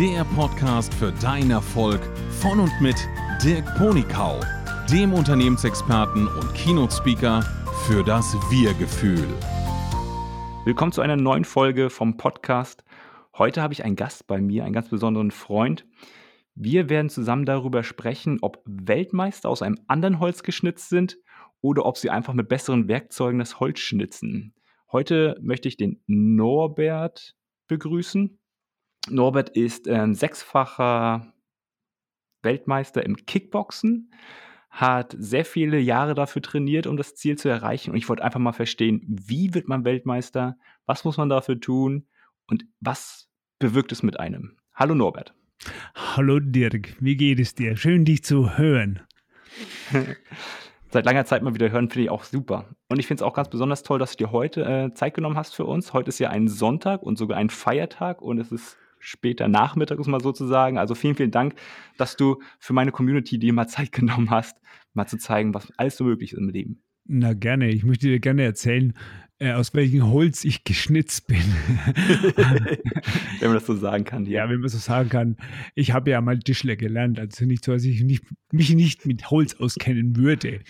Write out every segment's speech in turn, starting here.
der Podcast für deinen Erfolg von und mit Dirk Ponikau, dem Unternehmensexperten und Keynote-Speaker für das Wir-Gefühl. Willkommen zu einer neuen Folge vom Podcast. Heute habe ich einen Gast bei mir, einen ganz besonderen Freund. Wir werden zusammen darüber sprechen, ob Weltmeister aus einem anderen Holz geschnitzt sind oder ob sie einfach mit besseren Werkzeugen das Holz schnitzen. Heute möchte ich den Norbert begrüßen. Norbert ist ein sechsfacher Weltmeister im Kickboxen, hat sehr viele Jahre dafür trainiert, um das Ziel zu erreichen. Und ich wollte einfach mal verstehen, wie wird man Weltmeister? Was muss man dafür tun? Und was bewirkt es mit einem? Hallo Norbert. Hallo Dirk, wie geht es dir? Schön, dich zu hören. seit langer Zeit mal wieder hören, finde ich auch super. Und ich finde es auch ganz besonders toll, dass du dir heute äh, Zeit genommen hast für uns. Heute ist ja ein Sonntag und sogar ein Feiertag und es ist später Nachmittag, um mal so zu sagen. Also vielen, vielen Dank, dass du für meine Community dir mal Zeit genommen hast, mal zu zeigen, was alles so möglich ist im Leben. Na gerne. Ich möchte dir gerne erzählen, äh, aus welchem Holz ich geschnitzt bin. wenn man das so sagen kann. Ja. ja, wenn man so sagen kann. Ich habe ja mal Tischler gelernt, also nicht so, dass ich nicht, mich nicht mit Holz auskennen würde.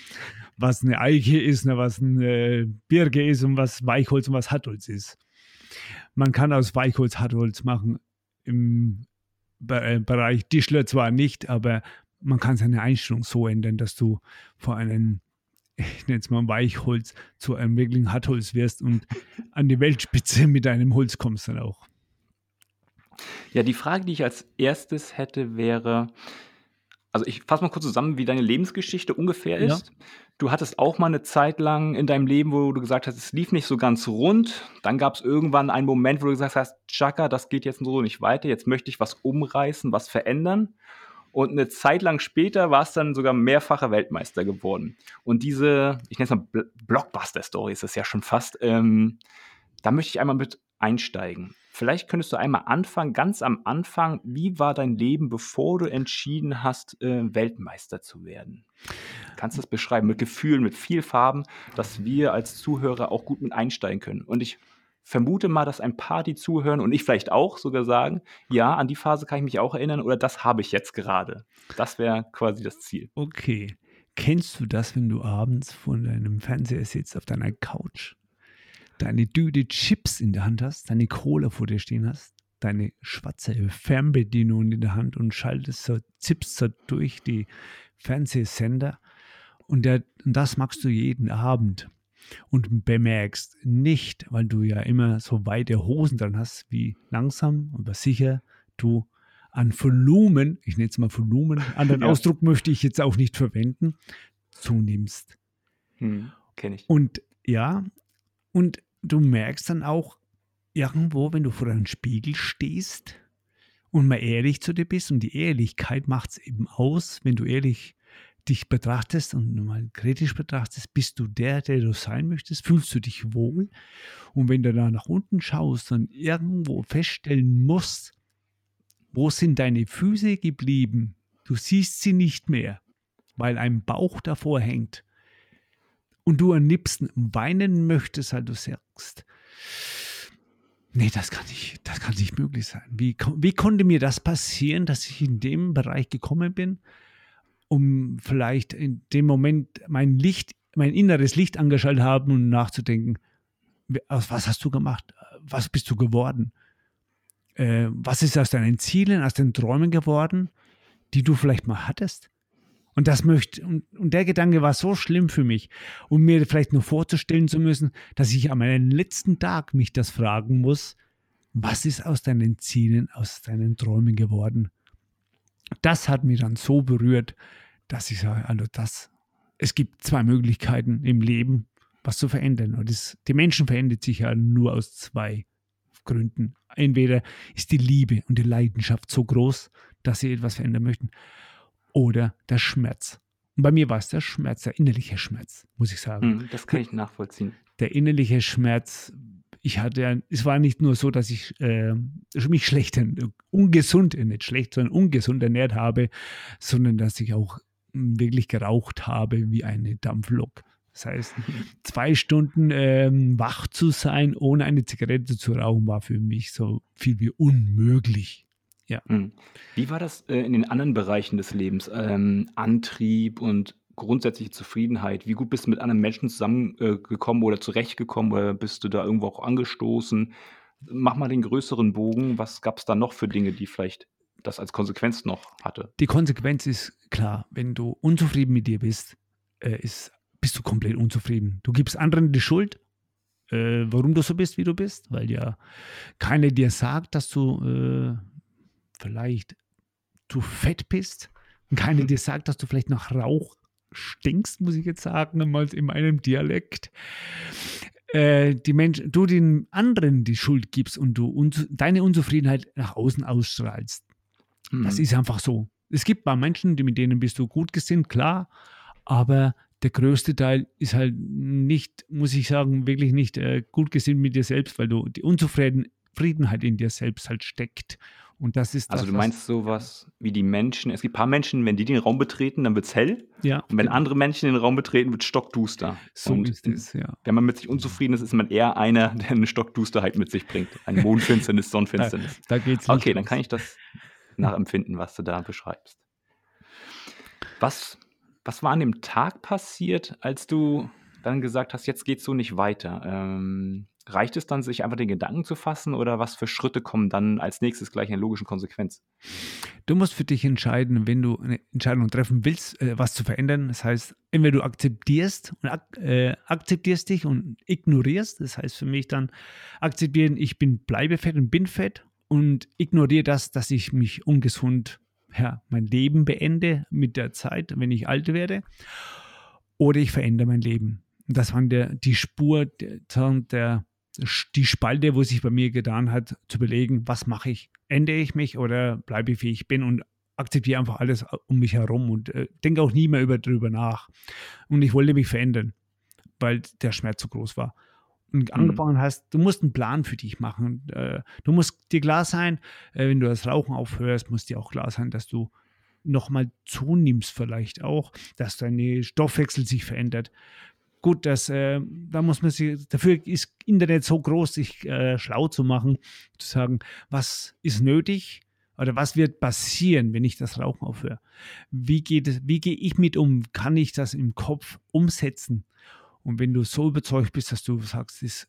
Was eine Eiche ist, was eine Birke ist und was Weichholz und was Hartholz ist. Man kann aus Weichholz Hartholz machen. Im äh, Bereich Tischler zwar nicht, aber man kann seine Einstellung so ändern, dass du vor einem ich nenne es mal Weichholz, zu einem wirklichen Hartholz wirst und an die Weltspitze mit deinem Holz kommst dann auch. Ja, die Frage, die ich als erstes hätte, wäre, also ich fasse mal kurz zusammen, wie deine Lebensgeschichte ungefähr ist. Ja. Du hattest auch mal eine Zeit lang in deinem Leben, wo du gesagt hast, es lief nicht so ganz rund. Dann gab es irgendwann einen Moment, wo du gesagt hast, Chaka, das geht jetzt so nicht weiter. Jetzt möchte ich was umreißen, was verändern. Und eine Zeit lang später war es dann sogar mehrfacher Weltmeister geworden. Und diese, ich nenne es mal Blockbuster-Story, ist es ja schon fast, ähm, da möchte ich einmal mit einsteigen. Vielleicht könntest du einmal anfangen, ganz am Anfang, wie war dein Leben, bevor du entschieden hast, äh, Weltmeister zu werden? Kannst du das beschreiben mit Gefühlen, mit viel Farben, dass wir als Zuhörer auch gut mit einsteigen können? Und ich vermute mal, dass ein paar, die zuhören und ich vielleicht auch sogar sagen, ja, an die Phase kann ich mich auch erinnern oder das habe ich jetzt gerade. Das wäre quasi das Ziel. Okay. Kennst du das, wenn du abends vor deinem Fernseher sitzt, auf deiner Couch, deine Düde Chips in der Hand hast, deine Cola vor dir stehen hast, deine schwarze Fernbedienung in der Hand und schaltest so, zippst so durch die Fernsehsender und, der, und das machst du jeden Abend und bemerkst nicht, weil du ja immer so weite Hosen dran hast, wie langsam, aber sicher du an Volumen, ich nenne es mal Volumen, anderen ja. Ausdruck möchte ich jetzt auch nicht verwenden, zunimmst. Hm, Kenne ich. Und ja, und du merkst dann auch irgendwo, wenn du vor einem Spiegel stehst und mal ehrlich zu dir bist, und die Ehrlichkeit macht es eben aus, wenn du ehrlich dich betrachtest und mal kritisch betrachtest, bist du der, der du sein möchtest? Fühlst du dich wohl? Und wenn du da nach unten schaust und irgendwo feststellen musst, wo sind deine Füße geblieben? Du siehst sie nicht mehr, weil ein Bauch davor hängt. Und du am liebsten weinen möchtest, weil du sagst, nee, das kann nicht, das kann nicht möglich sein. Wie, wie konnte mir das passieren, dass ich in dem Bereich gekommen bin? um vielleicht in dem Moment mein Licht, mein inneres Licht angeschaltet haben und nachzudenken, was hast du gemacht? Was bist du geworden? Äh, was ist aus deinen Zielen, aus den Träumen geworden, die du vielleicht mal hattest? Und das möchte, und, und der Gedanke war so schlimm für mich, um mir vielleicht nur vorzustellen zu müssen, dass ich an meinem letzten Tag mich das fragen muss, was ist aus deinen Zielen, aus deinen Träumen geworden? Das hat mich dann so berührt, dass ich sage, also das, es gibt zwei Möglichkeiten im Leben, was zu verändern. Und das, die Menschen verändern sich ja nur aus zwei Gründen. Entweder ist die Liebe und die Leidenschaft so groß, dass sie etwas verändern möchten, oder der Schmerz. Und bei mir war es der Schmerz, der innerliche Schmerz, muss ich sagen. Hm, das kann ich nachvollziehen. Der innerliche Schmerz, ich hatte, es war nicht nur so, dass ich äh, mich schlecht, ungesund, nicht schlecht, sondern ungesund ernährt habe, sondern dass ich auch wirklich geraucht habe wie eine Dampflok. Das heißt, zwei Stunden ähm, wach zu sein, ohne eine Zigarette zu rauchen, war für mich so viel wie unmöglich. Ja. Hm. Wie war das äh, in den anderen Bereichen des Lebens? Ähm, Antrieb und grundsätzliche Zufriedenheit. Wie gut bist du mit anderen Menschen zusammengekommen äh, oder zurechtgekommen oder bist du da irgendwo auch angestoßen? Mach mal den größeren Bogen. Was gab es da noch für Dinge, die vielleicht das als Konsequenz noch hatte? Die Konsequenz ist klar, wenn du unzufrieden mit dir bist, äh, ist, bist du komplett unzufrieden. Du gibst anderen die Schuld, äh, warum du so bist, wie du bist, weil ja keiner dir sagt, dass du äh, vielleicht zu fett bist und keiner dir sagt, dass du vielleicht nach Rauch stinkst, muss ich jetzt sagen, mal in meinem Dialekt. Äh, die Menschen, du den anderen die Schuld gibst und du uns, deine Unzufriedenheit nach außen ausstrahlst. Mhm. Das ist einfach so. Es gibt paar Menschen, die, mit denen bist du gut gesinnt, klar, aber der größte Teil ist halt nicht, muss ich sagen, wirklich nicht äh, gut gesinnt mit dir selbst, weil du die Unzufriedenheit in dir selbst halt steckt. Und das ist Also das, du was- meinst sowas wie die Menschen, es gibt ein paar Menschen, wenn die den Raum betreten, dann wird es hell. ja, Und wenn andere Menschen den Raum betreten, wird stockduster. so und ist es, ja. wenn man mit sich unzufrieden ist, ist man eher einer, der eine Stockdusterheit mit sich bringt. Eine Mondfinsternis, Sonnenfinsternis. Da geht's nicht Okay, dann los. kann ich das nachempfinden, was du da beschreibst. Was, was war an dem Tag passiert, als du dann gesagt hast, jetzt geht's so nicht weiter? Ähm, reicht es dann, sich einfach den Gedanken zu fassen oder was für Schritte kommen dann als nächstes gleich in der logischen Konsequenz? Du musst für dich entscheiden, wenn du eine Entscheidung treffen willst, äh, was zu verändern. Das heißt, entweder du akzeptierst und ak äh, akzeptierst dich und ignorierst. Das heißt für mich dann akzeptieren, ich bin bleibe fett und bin fett und ignoriere das, dass ich mich ungesund, ja, mein Leben beende mit der Zeit, wenn ich alt werde. Oder ich verändere mein Leben. Das war der, die Spur, der, der, die Spalte, wo sich bei mir getan hat, zu überlegen, was mache ich? Ändere ich mich oder bleibe ich, wie ich bin und akzeptiere einfach alles um mich herum und äh, denke auch nie mehr über, drüber nach. Und ich wollte mich verändern, weil der Schmerz so groß war. Und angefangen hast, du musst einen Plan für dich machen. Äh, du musst dir klar sein, äh, wenn du das Rauchen aufhörst, muss dir auch klar sein, dass du nochmal zunimmst vielleicht auch, dass dein Stoffwechsel sich verändert. Gut, das, äh, da muss man sich, dafür ist Internet so groß, sich äh, schlau zu machen, zu sagen, was ist nötig oder was wird passieren, wenn ich das Rauchen aufhöre? Wie geht es, wie gehe ich mit um? Kann ich das im Kopf umsetzen? Und wenn du so überzeugt bist, dass du sagst, es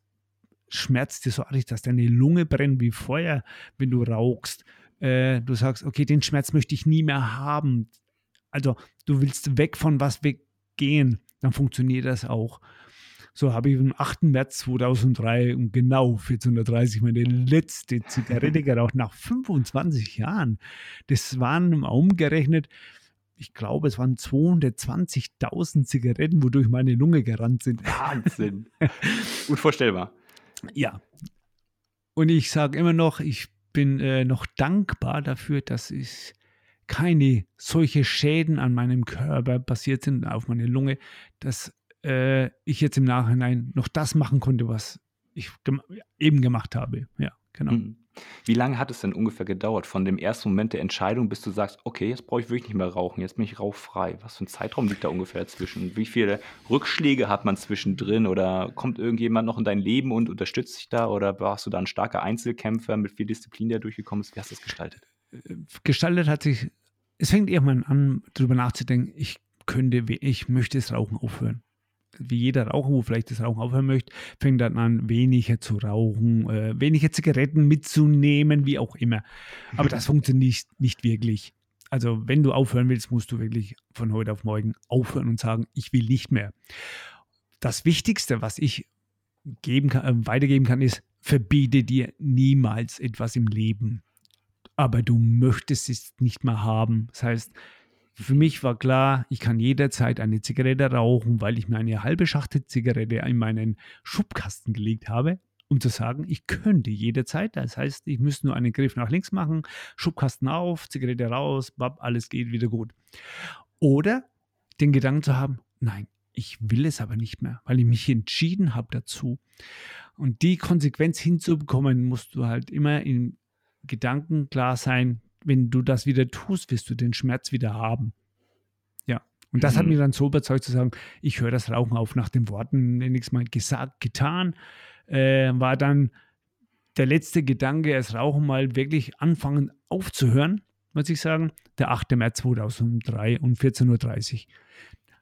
schmerzt dir so arg, dass deine Lunge brennt wie Feuer, wenn du rauchst, äh, du sagst, okay, den Schmerz möchte ich nie mehr haben. Also du willst weg von was weggehen, dann funktioniert das auch. So habe ich am 8. März 2003 um genau 14.30 Uhr meine letzte Zigarette geraucht, nach 25 Jahren. Das waren umgerechnet, ich glaube, es waren 220.000 Zigaretten, wodurch meine Lunge gerannt sind. Wahnsinn. Unvorstellbar. Ja. Und ich sage immer noch, ich bin äh, noch dankbar dafür, dass ich keine solche Schäden an meinem Körper passiert sind, auf meine Lunge, dass äh, ich jetzt im Nachhinein noch das machen konnte, was ich gem eben gemacht habe. Ja, genau. Mhm. Wie lange hat es denn ungefähr gedauert von dem ersten Moment der Entscheidung, bis du sagst, okay, jetzt brauche ich wirklich nicht mehr rauchen, jetzt bin ich rauchfrei? Was für ein Zeitraum liegt da ungefähr dazwischen? Wie viele Rückschläge hat man zwischendrin oder kommt irgendjemand noch in dein Leben und unterstützt dich da oder warst du da ein starker Einzelkämpfer mit viel Disziplin, der durchgekommen ist? Wie hast du das gestaltet? Gestaltet hat sich, es fängt irgendwann an, darüber nachzudenken, ich könnte, ich möchte das Rauchen aufhören wie jeder Raucher, wo vielleicht das Rauchen aufhören möchte, fängt dann an, weniger zu rauchen, äh, weniger Zigaretten mitzunehmen, wie auch immer. Aber das funktioniert nicht, nicht wirklich. Also wenn du aufhören willst, musst du wirklich von heute auf morgen aufhören und sagen, ich will nicht mehr. Das Wichtigste, was ich geben kann, äh, weitergeben kann, ist, verbiete dir niemals etwas im Leben. Aber du möchtest es nicht mehr haben. Das heißt, für mich war klar, ich kann jederzeit eine Zigarette rauchen, weil ich mir eine halbe Schachtel Zigarette in meinen Schubkasten gelegt habe, um zu sagen, ich könnte jederzeit. Das heißt, ich müsste nur einen Griff nach links machen, Schubkasten auf, Zigarette raus, bab, alles geht wieder gut. Oder den Gedanken zu haben, nein, ich will es aber nicht mehr, weil ich mich entschieden habe dazu. Und die Konsequenz hinzubekommen, musst du halt immer in Gedanken klar sein, wenn du das wieder tust, wirst du den Schmerz wieder haben. Ja. Und das mhm. hat mich dann so überzeugt zu sagen, ich höre das Rauchen auf nach den Worten, nenne ich es mal gesagt, getan. Äh, war dann der letzte Gedanke, das Rauchen mal wirklich anfangen aufzuhören, muss ich sagen, der 8. März 2003 um 14.30 Uhr.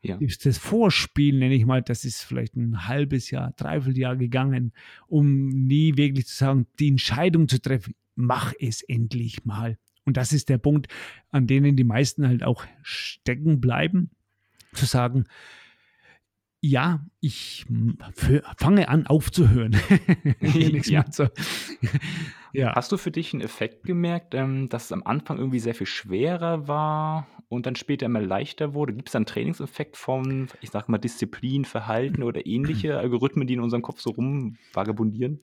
Ja. Das Vorspiel, nenne ich mal, das ist vielleicht ein halbes Jahr, dreiviertel Jahr gegangen, um nie wirklich zu sagen, die Entscheidung zu treffen, mach es endlich mal. Und das ist der Punkt, an denen die meisten halt auch stecken bleiben, zu sagen, ja, ich fange an aufzuhören. ja. Ja. Hast du für dich einen Effekt gemerkt, ähm, dass es am Anfang irgendwie sehr viel schwerer war und dann später immer leichter wurde? Gibt es einen Trainingseffekt von, ich sag mal, Disziplin, Verhalten oder ähnliche Algorithmen, die in unserem Kopf so rumvagabundieren?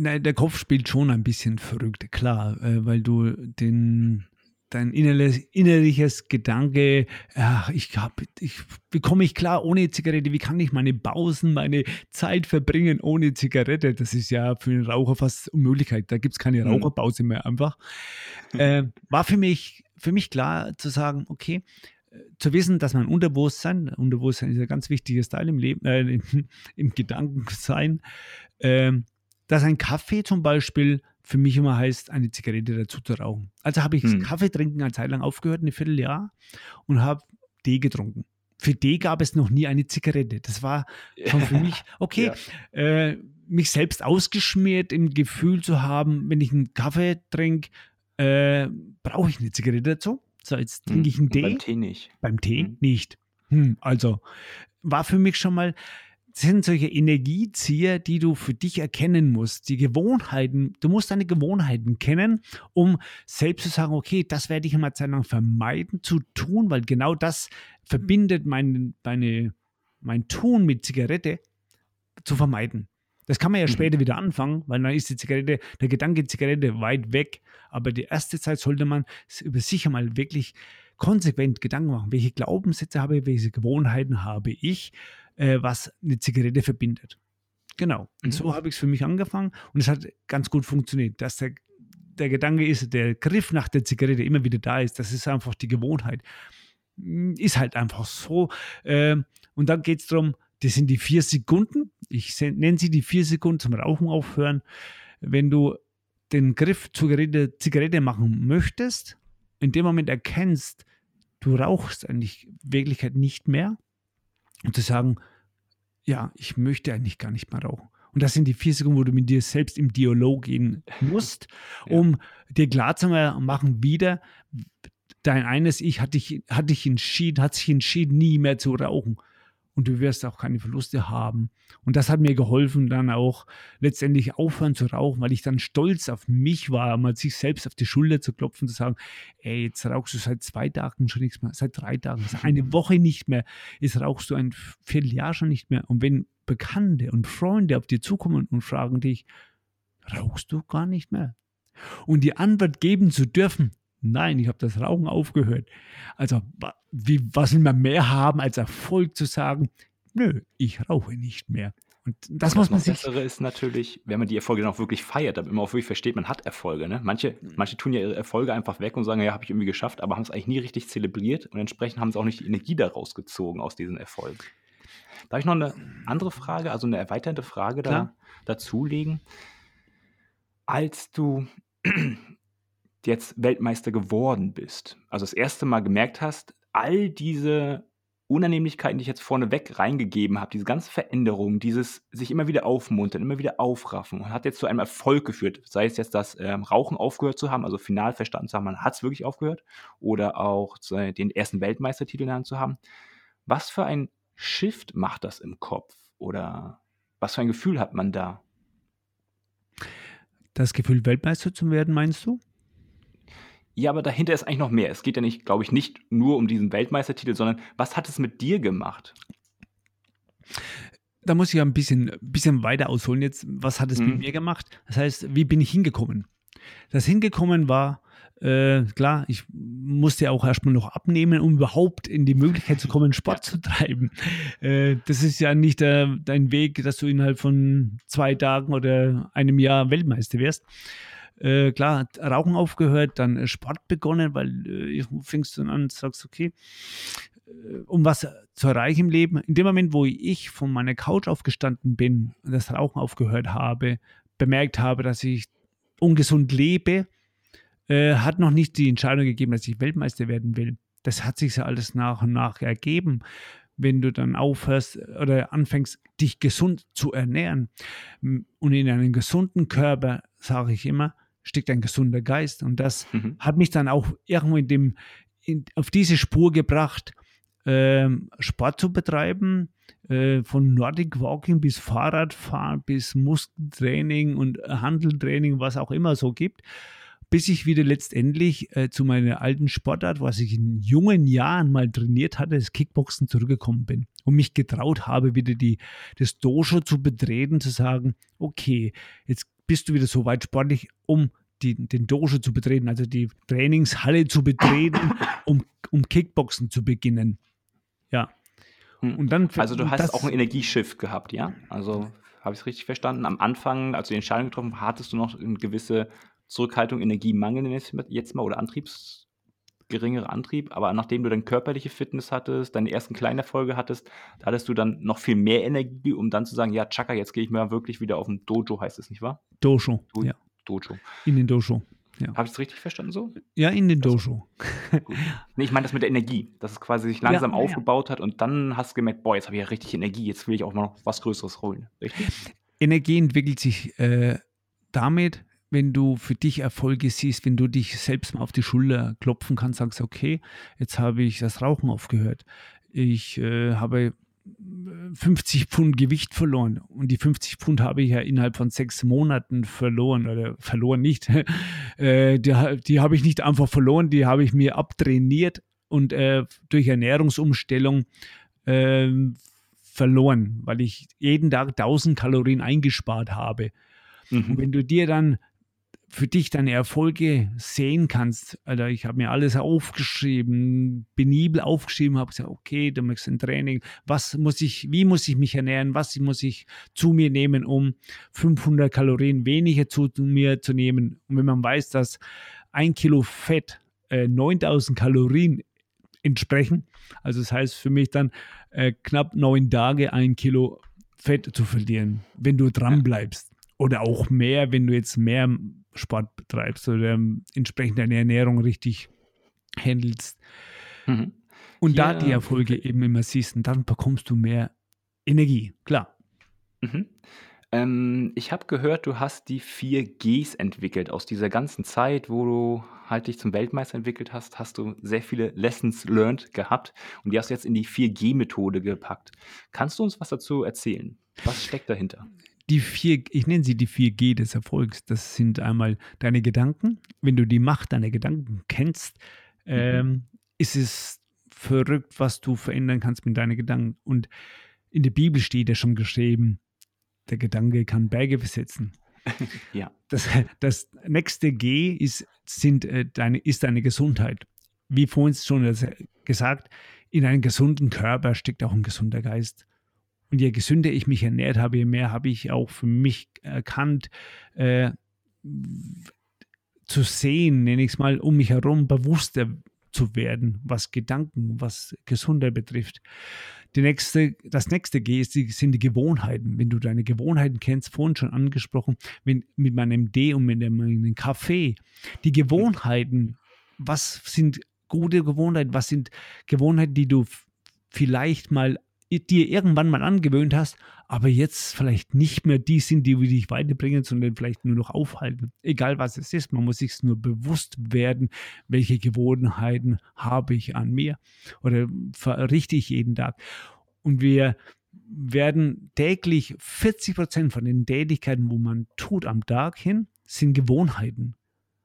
Nein, der Kopf spielt schon ein bisschen verrückt, klar, äh, weil du den dein innerliches, innerliches Gedanke, ach, ich hab, ich, wie komme ich klar ohne Zigarette? Wie kann ich meine Pausen, meine Zeit verbringen ohne Zigarette? Das ist ja für einen Raucher fast Unmöglichkeit. Da gibt es keine mhm. Raucherpause mehr einfach. Äh, war für mich, für mich klar zu sagen, okay, äh, zu wissen, dass mein Unterbewusstsein, Unterbewusstsein ist ein ganz wichtiges Teil im Leben, äh, im, im Gedankensein, äh, dass ein Kaffee zum Beispiel für mich immer heißt, eine Zigarette dazu zu rauchen. Also habe ich hm. Kaffee trinken eine Zeit lang aufgehört, ein Vierteljahr, und habe Tee getrunken. Für Tee gab es noch nie eine Zigarette. Das war schon für mich, okay, ja. äh, mich selbst ausgeschmiert, im Gefühl zu haben, wenn ich einen Kaffee trinke, äh, brauche ich eine Zigarette dazu. So, jetzt trinke hm. ich einen Tee. Beim Tee nicht. Beim Tee hm. nicht. Hm, also war für mich schon mal sind solche Energiezieher, die du für dich erkennen musst. Die Gewohnheiten, du musst deine Gewohnheiten kennen, um selbst zu sagen, okay, das werde ich immer Zeit lang vermeiden zu tun, weil genau das verbindet mein, meine, mein Tun mit Zigarette zu vermeiden. Das kann man ja mhm. später wieder anfangen, weil dann ist die Zigarette, der Gedanke Zigarette weit weg. Aber die erste Zeit sollte man über sich einmal wirklich konsequent Gedanken machen. Welche Glaubenssätze habe ich, welche Gewohnheiten habe ich? Äh, was eine Zigarette verbindet. Genau. Und mhm. so habe ich es für mich angefangen und es hat ganz gut funktioniert. Dass der, der Gedanke ist, der Griff nach der Zigarette immer wieder da ist, das ist einfach die Gewohnheit. Hm, ist halt einfach so. Äh, und dann geht es darum, das sind die vier Sekunden. Ich nenne sie die vier Sekunden zum Rauchen aufhören. Wenn du den Griff zur Zigarette machen möchtest, in dem Moment erkennst, du rauchst eigentlich Wirklichkeit nicht mehr, und zu sagen, ja, ich möchte eigentlich gar nicht mehr rauchen. Und das sind die vier Sekunden, wo du mit dir selbst im Dialog gehen musst, um ja. dir klar zu machen, wieder, dein eines Ich hat dich, hat dich entschieden, hat sich entschieden, nie mehr zu rauchen und du wirst auch keine Verluste haben. Und das hat mir geholfen, dann auch letztendlich aufhören zu rauchen, weil ich dann stolz auf mich war, mal sich selbst auf die Schulter zu klopfen, zu sagen, ey, jetzt rauchst du seit zwei Tagen schon nichts mehr, seit drei Tagen, seit eine Woche nicht mehr, jetzt rauchst du ein Vierteljahr schon nicht mehr. Und wenn Bekannte und Freunde auf dir zukommen und fragen dich, rauchst du gar nicht mehr? Und die Antwort geben zu dürfen, Nein, ich habe das Rauchen aufgehört. Also, wie, was will man mehr haben, als Erfolg zu sagen, nö, ich rauche nicht mehr. Und das Und muss man sich. Das Bessere ist natürlich, wenn man die Erfolge dann auch wirklich feiert, damit man auch wirklich versteht, man hat Erfolge. Ne? Manche, mhm. manche tun ja ihre Erfolge einfach weg und sagen, ja, habe ich irgendwie geschafft, aber haben es eigentlich nie richtig zelebriert und entsprechend haben sie auch nicht die Energie daraus gezogen aus diesen Erfolgen. Darf ich noch eine andere Frage, also eine erweiternde Frage da, dazulegen? Als du jetzt Weltmeister geworden bist, also das erste Mal gemerkt hast, all diese Unannehmlichkeiten, die ich jetzt vorneweg reingegeben habe, diese ganze Veränderung, dieses sich immer wieder aufmuntern, immer wieder aufraffen, hat jetzt zu einem Erfolg geführt. Sei es jetzt das ähm, Rauchen aufgehört zu haben, also final verstanden zu haben, man hat es wirklich aufgehört, oder auch den ersten Weltmeistertitel in der Hand zu haben. Was für ein Shift macht das im Kopf? Oder was für ein Gefühl hat man da? Das Gefühl, Weltmeister zu werden, meinst du? Ja, aber dahinter ist eigentlich noch mehr. Es geht ja nicht, glaube ich, nicht nur um diesen Weltmeistertitel, sondern was hat es mit dir gemacht? Da muss ich ja ein bisschen, bisschen weiter ausholen jetzt. Was hat es mhm. mit mir gemacht? Das heißt, wie bin ich hingekommen? Das Hingekommen war, äh, klar, ich musste auch erstmal noch abnehmen, um überhaupt in die Möglichkeit zu kommen, Sport ja. zu treiben. Äh, das ist ja nicht äh, dein Weg, dass du innerhalb von zwei Tagen oder einem Jahr Weltmeister wirst äh, klar, Rauchen aufgehört, dann äh, Sport begonnen, weil äh, fängst du an und sagst, okay, äh, um was zu erreichen im Leben. In dem Moment, wo ich von meiner Couch aufgestanden bin und das Rauchen aufgehört habe, bemerkt habe, dass ich ungesund lebe, äh, hat noch nicht die Entscheidung gegeben, dass ich Weltmeister werden will. Das hat sich ja alles nach und nach ergeben, wenn du dann aufhörst oder anfängst, dich gesund zu ernähren. Und in einem gesunden Körper, sage ich immer, steckt ein gesunder Geist. Und das mhm. hat mich dann auch irgendwo in dem, in, auf diese Spur gebracht, äh, Sport zu betreiben, äh, von Nordic Walking bis Fahrradfahren bis Muskeltraining und Handeltraining, was auch immer so gibt bis ich wieder letztendlich äh, zu meiner alten Sportart, was ich in jungen Jahren mal trainiert hatte, das Kickboxen zurückgekommen bin und mich getraut habe, wieder die, das Dojo zu betreten, zu sagen, okay, jetzt bist du wieder so weit sportlich, um die, den Dojo zu betreten, also die Trainingshalle zu betreten, um, um Kickboxen zu beginnen. Ja. Hm. Und dann, also du hast auch ein Energieschiff gehabt, ja? Also habe ich es richtig verstanden? Am Anfang, als du die Entscheidung getroffen hast, hattest du noch eine gewisse Zurückhaltung, Energiemangel jetzt mal oder Antriebs, geringerer Antrieb, aber nachdem du dann körperliche Fitness hattest, deine ersten kleinen Erfolge hattest, da hattest du dann noch viel mehr Energie, um dann zu sagen, ja, Chaka, jetzt gehe ich mal wirklich wieder auf ein Dojo, heißt es, nicht wahr? Dojo, Do ja. Dojo. In den Dojo. Ja. Habe ich es richtig verstanden so? Ja, in den Dojo. nee, ich meine das mit der Energie, dass es quasi sich langsam ja, aufgebaut ja. hat und dann hast du gemerkt, boah, jetzt habe ich ja richtig Energie, jetzt will ich auch mal noch was Größeres holen. Richtig? Energie entwickelt sich äh, damit, wenn du für dich Erfolge siehst, wenn du dich selbst mal auf die Schulter klopfen kannst, sagst, okay, jetzt habe ich das Rauchen aufgehört. Ich äh, habe 50 Pfund Gewicht verloren und die 50 Pfund habe ich ja innerhalb von sechs Monaten verloren oder verloren nicht. äh, die, die habe ich nicht einfach verloren, die habe ich mir abtrainiert und äh, durch Ernährungsumstellung äh, verloren, weil ich jeden Tag 1000 Kalorien eingespart habe. Mhm. Und wenn du dir dann für dich deine Erfolge sehen kannst. Alter, ich habe mir alles aufgeschrieben, penibel aufgeschrieben, habe gesagt, okay, du möchtest ein Training. Was muss ich, wie muss ich mich ernähren? Was muss ich zu mir nehmen, um 500 Kalorien weniger zu mir zu nehmen? Und wenn man weiß, dass ein Kilo Fett äh, 9000 Kalorien entsprechen, also das heißt für mich dann äh, knapp neun Tage ein Kilo Fett zu verlieren, wenn du dran bleibst. Oder auch mehr, wenn du jetzt mehr Sport betreibst oder entsprechend deine Ernährung richtig handelst. Mhm. Und ja, da die Erfolge eben immer siehst, dann bekommst du mehr Energie, klar. Mhm. Ähm, ich habe gehört, du hast die vier Gs entwickelt. Aus dieser ganzen Zeit, wo du halt dich zum Weltmeister entwickelt hast, hast du sehr viele Lessons learned gehabt und die hast du jetzt in die 4G-Methode gepackt. Kannst du uns was dazu erzählen? Was steckt dahinter? Die vier, ich nenne sie die 4G des Erfolgs. Das sind einmal deine Gedanken. Wenn du die Macht deiner Gedanken kennst, mhm. ähm, ist es verrückt, was du verändern kannst mit deinen Gedanken. Und in der Bibel steht ja schon geschrieben, der Gedanke kann Berge besetzen. ja. Das, das nächste G ist, sind, äh, deine, ist deine Gesundheit. Wie vorhin schon gesagt, in einem gesunden Körper steckt auch ein gesunder Geist. Und je gesünder ich mich ernährt habe, je mehr habe ich auch für mich erkannt, äh, zu sehen, nenne ich es mal, um mich herum bewusster zu werden, was Gedanken, was Gesundheit betrifft. Die nächste, das nächste G ist sind die Gewohnheiten. Wenn du deine Gewohnheiten kennst, vorhin schon angesprochen, wenn, mit meinem D und mit meinem Kaffee, die Gewohnheiten, was sind gute Gewohnheiten, was sind Gewohnheiten, die du vielleicht mal dir irgendwann mal angewöhnt hast, aber jetzt vielleicht nicht mehr die sind, die dich weiterbringen, sondern vielleicht nur noch aufhalten. Egal was es ist, man muss sich nur bewusst werden, welche Gewohnheiten habe ich an mir oder verrichte ich jeden Tag. Und wir werden täglich 40 Prozent von den Tätigkeiten, wo man tut am Tag hin, sind Gewohnheiten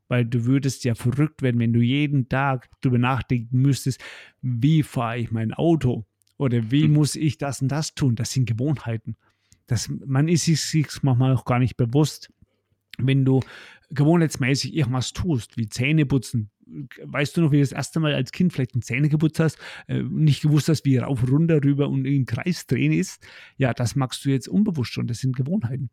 weil du würdest ja verrückt werden, wenn du jeden Tag darüber nachdenken müsstest, wie fahre ich mein Auto, oder wie hm. muss ich das und das tun? Das sind Gewohnheiten. Das, man ist sich manchmal auch gar nicht bewusst. Wenn du gewohnheitsmäßig irgendwas tust, wie Zähne putzen, weißt du noch, wie du das erste Mal als Kind vielleicht eine Zähne geputzt hast, äh, nicht gewusst hast, wie rauf, runter, rüber und im Kreis drehen ist? Ja, das magst du jetzt unbewusst schon. Das sind Gewohnheiten.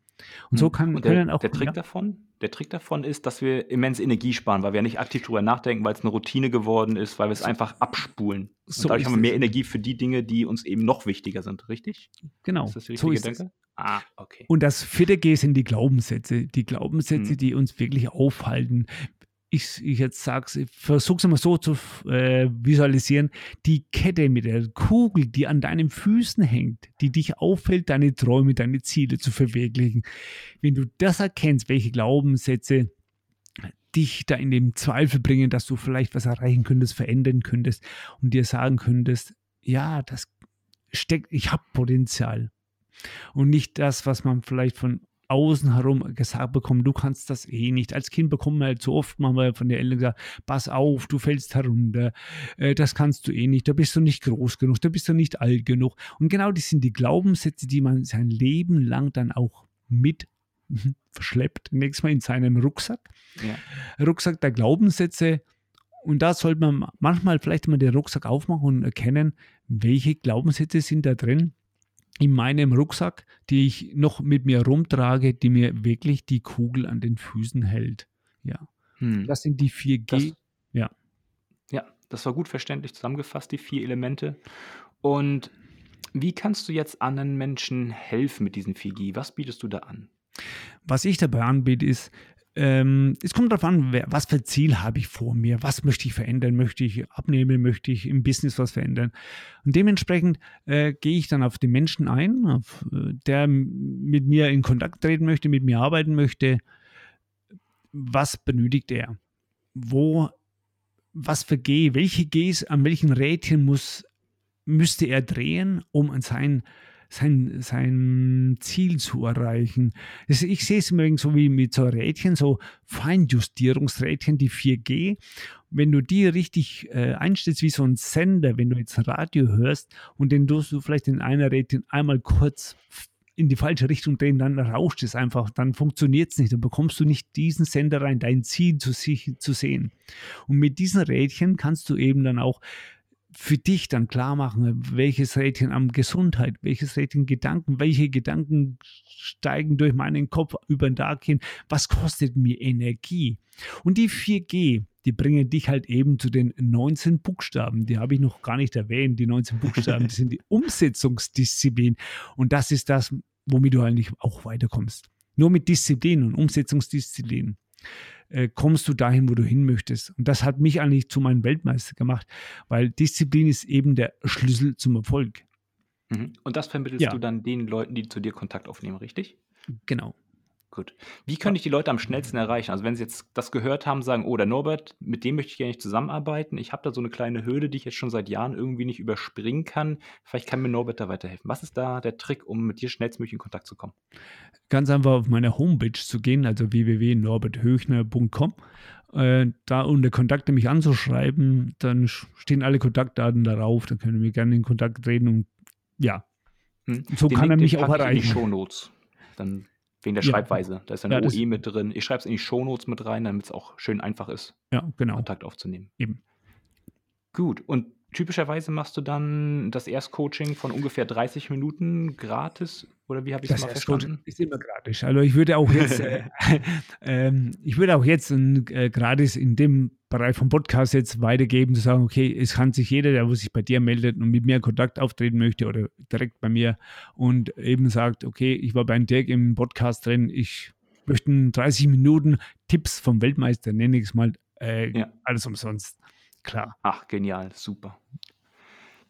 Und so hm. kann, und der, können auch. Der Trick ja, davon? Der Trick davon ist, dass wir immens Energie sparen, weil wir nicht aktiv darüber nachdenken, weil es eine Routine geworden ist, weil wir es einfach abspulen. Und so dadurch haben wir mehr Energie für die Dinge, die uns eben noch wichtiger sind, richtig? Genau. Ist das der richtige so Gedanke? Ah, okay. Und das vierte G sind die Glaubenssätze. Die Glaubenssätze, Mhm. die uns wirklich aufhalten. Ich, ich jetzt sag's, ich versuch's mal so zu äh, visualisieren. Die Kette mit der Kugel, die an deinen Füßen hängt, die dich auffällt, deine Träume, deine Ziele zu verwirklichen. Wenn du das erkennst, welche Glaubenssätze dich da in den Zweifel bringen, dass du vielleicht was erreichen könntest, verändern könntest und dir sagen könntest, ja, das steckt, ich habe Potenzial. Und nicht das, was man vielleicht von außen herum gesagt bekommt, du kannst das eh nicht. Als Kind bekommt man halt so oft mal von den Eltern gesagt, pass auf, du fällst herunter, äh, das kannst du eh nicht, da bist du nicht groß genug, da bist du nicht alt genug. Und genau das sind die Glaubenssätze, die man sein Leben lang dann auch mit verschleppt, nächstes Mal in seinem Rucksack. Ja. Rucksack der Glaubenssätze. Und da sollte man manchmal vielleicht mal den Rucksack aufmachen und erkennen, welche Glaubenssätze sind da drin in meinem Rucksack, die ich noch mit mir rumtrage, die mir wirklich die Kugel an den Füßen hält. Ja, Hm. das sind die 4G. Das- ja. Ja, das war gut verständlich zusammengefasst, die vier Elemente. Und wie kannst du jetzt anderen Menschen helfen mit diesen 4G? Was bietest du da an? Was ich dabei anbiete, ist, ähm, es kommt darauf an, wer, was für Ziel habe ich vor mir, was möchte ich verändern, möchte ich abnehmen, möchte ich im Business was verändern. Und dementsprechend äh, gehe ich dann auf den Menschen ein, auf, äh, der mit mir in Kontakt treten möchte, mit mir arbeiten möchte. Was benötigt er? Wo, was für G, welche Gs, an welchen Rädchen muss, müsste er drehen, um an sein, sein, sein Ziel zu erreichen? Das, ich sehe es immer so wie mit so Rädchen, so Feinjustierungsrädchen, die 4G. Wenn du die richtig äh, einstellst, wie so ein Sender, wenn du jetzt Radio hörst und den tust du vielleicht in einer Rädchen einmal kurz in die falsche Richtung drehen, dann rauscht es einfach, dann funktioniert es nicht, dann bekommst du nicht diesen Sender rein, dein Ziel zu, sich, zu sehen. Und mit diesen Rädchen kannst du eben dann auch für dich dann klar machen, welches Rädchen am Gesundheit, welches Rädchen Gedanken, welche Gedanken steigen durch meinen Kopf über den Tag hin, was kostet mir Energie? Und die 4G, die bringen dich halt eben zu den 19 Buchstaben, die habe ich noch gar nicht erwähnt, die 19 Buchstaben, die sind die Umsetzungsdisziplin. Und das ist das, womit du eigentlich auch weiterkommst. Nur mit Disziplin und Umsetzungsdisziplin äh, kommst du dahin, wo du hin möchtest. Und das hat mich eigentlich zu meinem Weltmeister gemacht, weil Disziplin ist eben der Schlüssel zum Erfolg. Mhm. Und das vermittelst Ja. du dann den Leuten, die zu dir Kontakt aufnehmen, richtig? Genau. Gut. Wie könnte ich die Leute am schnellsten erreichen? Also wenn sie jetzt das gehört haben, sagen, oh, der Norbert, mit dem möchte ich gerne nicht zusammenarbeiten. Ich habe da so eine kleine Hürde, die ich jetzt schon seit Jahren irgendwie nicht überspringen kann. Vielleicht kann mir Norbert da weiterhelfen. Was ist da der Trick, um mit dir schnellstmöglich in Kontakt zu kommen? Ganz einfach auf meine Homepage zu gehen, also www.norberthöchner.com. Äh, da unter Kontakte mich anzuschreiben, dann stehen alle Kontaktdaten darauf, dann können wir gerne in Kontakt treten und ja, Hm? So kann er den mich auch ich in die erreichen. Shownotes. Dann wegen der Ja. Schreibweise. Da ist ein Ja, OE mit drin. Ich schreibe es in die Shownotes mit rein, damit es auch schön einfach ist, ja, genau. Kontakt aufzunehmen. Eben. Gut. Und typischerweise machst du dann das Erstcoaching von ungefähr 30 Minuten gratis? Oder wie habe ich es Das mal verstanden? ist immer gratis. Also ich würde auch jetzt, äh, ähm, ich würde auch jetzt ein, äh, gratis in dem Bereich vom Podcast jetzt weitergeben, zu sagen, okay, es kann sich jeder, der sich bei dir meldet und mit mir in Kontakt auftreten möchte oder direkt bei mir und eben sagt, okay, ich war beim Dirk im Podcast drin, ich möchte in 30 Minuten Tipps vom Weltmeister, nenne ich es mal, äh, Ja. alles umsonst. Klar. Ach, genial, super.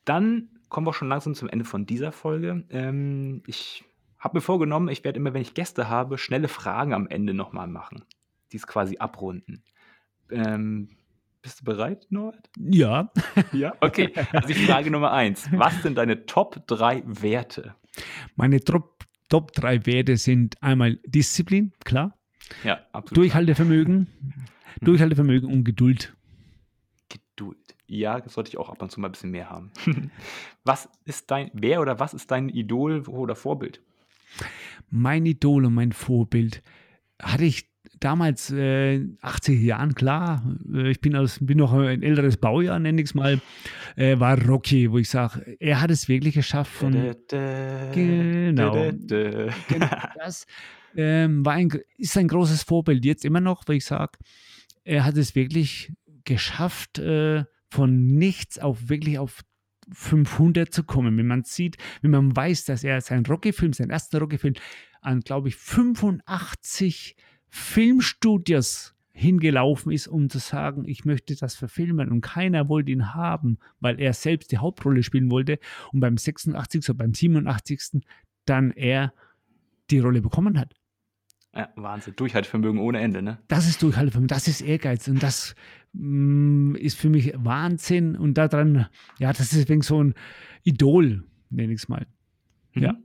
Dann kommen wir schon langsam zum Ende von dieser Folge. Ähm, ich habe mir vorgenommen, ich werde immer, wenn ich Gäste habe, schnelle Fragen am Ende nochmal machen. Die es quasi abrunden. Ähm, bist du bereit, Norbert? Ja, Ja. Okay, also die Frage Nummer eins. Was sind deine Top 3 Werte? meine Top, Top 3 Werte sind einmal Disziplin, klar, Ja, absolut. Durchhaltevermögen, Durchhaltevermögen und Geduld. Geduld. Ja, das sollte ich auch ab und zu mal ein bisschen mehr haben. was ist dein, wer oder was ist dein Idol oder Vorbild? Mein Idol und mein Vorbild hatte ich damals äh, 80 Jahren, klar, äh, ich bin, aus, bin noch ein älteres Baujahr, nenne ich es mal, äh, war Rocky, wo ich sage, er hat es wirklich geschafft von Genau. Genau. das ähm, war ein, ist ein großes Vorbild jetzt immer noch, weil ich sage, er hat es wirklich geschafft, äh, von nichts auf wirklich auf 500 zu kommen. Wenn man sieht, wenn man weiß, dass er seinen Rocky-Film, seinen ersten Rocky-Film an, glaube ich, 85 Filmstudios hingelaufen ist, um zu sagen, ich möchte das verfilmen und keiner wollte ihn haben, weil er selbst die Hauptrolle spielen wollte und beim 86. oder beim 87. dann er die Rolle bekommen hat. Ja, Wahnsinn. Durchhaltevermögen ohne Ende, ne? Das ist Durchhaltevermögen, das ist Ehrgeiz und das mm, ist für mich Wahnsinn und daran, ja, das ist wegen so ein Idol, nenne ich es mal. Mhm. Ja.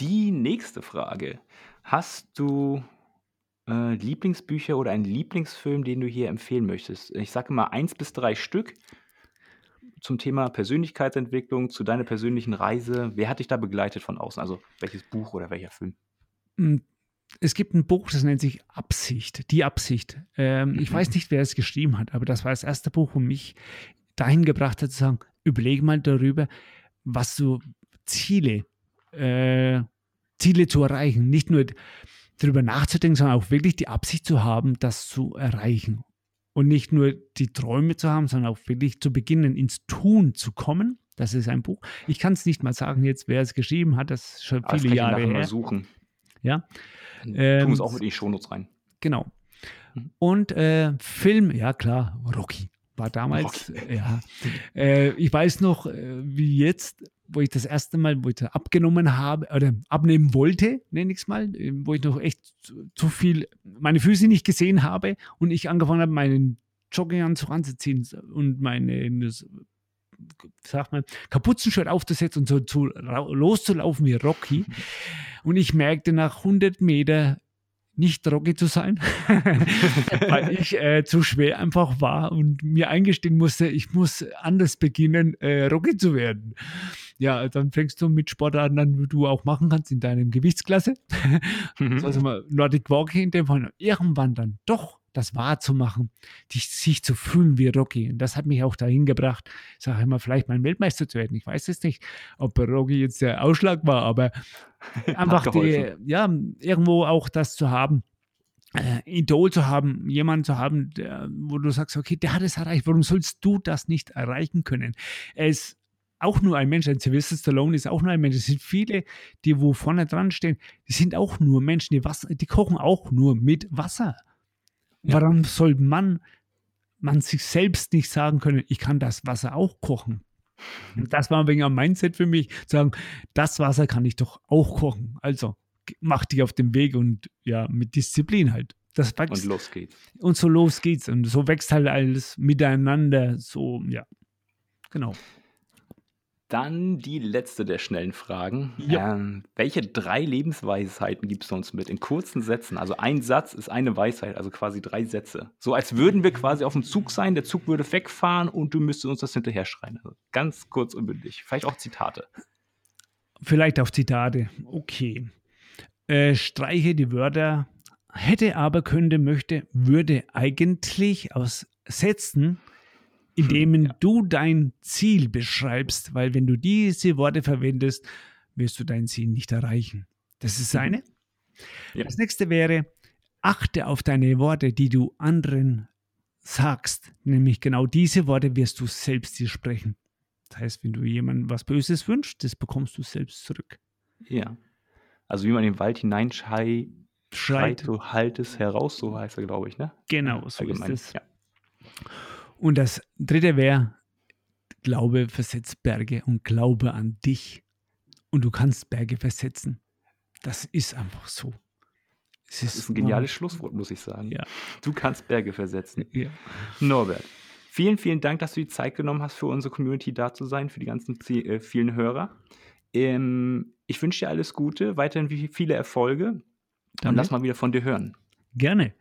Die nächste Frage. Hast du äh, Lieblingsbücher oder einen Lieblingsfilm, den du hier empfehlen möchtest? Ich sage mal eins bis drei Stück zum Thema Persönlichkeitsentwicklung, zu deiner persönlichen Reise. Wer hat dich da begleitet von außen? Also welches Buch oder welcher Film? Mm, es gibt ein Buch, das nennt sich Absicht, die Absicht. Ähm, mhm. Ich weiß nicht, wer es geschrieben hat, aber das war das erste Buch, wo mich dahin gebracht hat, zu sagen, überlege mal darüber, was du Ziele, äh, Ziele zu erreichen. Nicht nur darüber nachzudenken, sondern auch wirklich die Absicht zu haben, das zu erreichen. Und nicht nur die Träume zu haben, sondern auch wirklich zu beginnen, ins Tun zu kommen. Das ist ein Buch. Ich kann es nicht mal sagen jetzt, wer es geschrieben hat. Das ist schon viele Jahre her. Mal suchen. Ja. Ähm, tun es auch mit in die Shownotes rein. Genau. Mhm. Und äh, Film, ja klar, Rocky war damals, Rocky. ja. Äh, ich weiß noch, äh, wie jetzt, wo ich das erste Mal, wo ich abgenommen habe oder abnehmen wollte, nenne ich es mal, äh, wo ich noch echt zu, zu, viel meine Füße nicht gesehen habe und ich angefangen habe, meinen Jogginganzug anzuziehen und meine das, sag mal, Kapuzenshirt aufzusetzen und so zu, loszulaufen wie Rocky. Und ich merkte nach 100 Meter, nicht Rocky zu sein, weil ich äh, zu schwer einfach war und mir eingestehen musste, ich muss anders beginnen, äh, Rocky zu werden. Ja, dann fängst du mit Sportarten an, die du auch machen kannst in deinem Gewichtsklasse. mhm. Also mal Nordic Walking in dem Fall. Irgendwann dann doch das wahrzumachen, dich, sich zu fühlen wie Rocky. Und das hat mich auch dahin gebracht, sage ich mal, vielleicht mal Weltmeister zu werden. Ich weiß es nicht, ob Rocky jetzt der Ausschlag war, aber einfach die, ja, irgendwo auch das zu haben. Äh, Idol zu haben, jemanden zu haben, der, wo du sagst, okay, der hat es erreicht, warum sollst du das nicht erreichen können? Ist auch nur ein Mensch, ein Sylvester Stallone ist auch nur ein Mensch. Es sind viele, die wo vorne dran stehen, die sind auch nur Menschen, die, Wasser, die kochen auch nur mit Wasser. Ja. Warum soll man, man sich selbst nicht sagen können, ich kann das Wasser auch kochen? Und das war ein wenig ein Mindset für mich, zu sagen, das Wasser kann ich doch auch kochen. Also mach dich auf den Weg und ja, mit Disziplin halt. Das wächst. Und los geht's. Und so los geht's. Und so wächst halt alles miteinander. So, ja. Genau. Dann die letzte der schnellen Fragen. Ja. Ähm, welche drei Lebensweisheiten gibst du uns mit in kurzen Sätzen? Also ein Satz ist eine Weisheit, also quasi drei Sätze. So als würden wir quasi auf dem Zug sein, der Zug würde wegfahren und du müsstest uns das hinterher schreien. Also ganz kurz und bündig. Vielleicht auch Zitate. Vielleicht auch Zitate. Okay. Äh, streiche die Wörter hätte, aber, könnte, möchte, würde eigentlich aus Sätzen indem ja. du dein Ziel beschreibst, weil wenn du diese Worte verwendest, wirst du dein Ziel nicht erreichen. Das ist eine. Ja. Das nächste wäre, achte auf deine Worte, die du anderen sagst. Nämlich genau diese Worte wirst du selbst dir sprechen. Das heißt, wenn du jemandem was Böses wünschst, das bekommst du selbst zurück. Ja. Also wie man in den Wald hineinschreit, schreit, so halt es heraus, so heißt er, glaube ich, ne? Genau, so Allgemein. ist es. Ja. Und das dritte wäre, Glaube versetzt Berge und Glaube an dich. Und du kannst Berge versetzen. Das ist einfach so. Es das ist ein geniales wow. Schlusswort, muss ich sagen. Ja. Du kannst Berge versetzen. Ja. Norbert, vielen, vielen Dank, dass du die Zeit genommen hast, für unsere Community da zu sein, für die ganzen äh, vielen Hörer. Ähm, ich wünsche dir alles Gute, weiterhin viele Erfolge Danke. und lass mal wieder von dir hören. Gerne.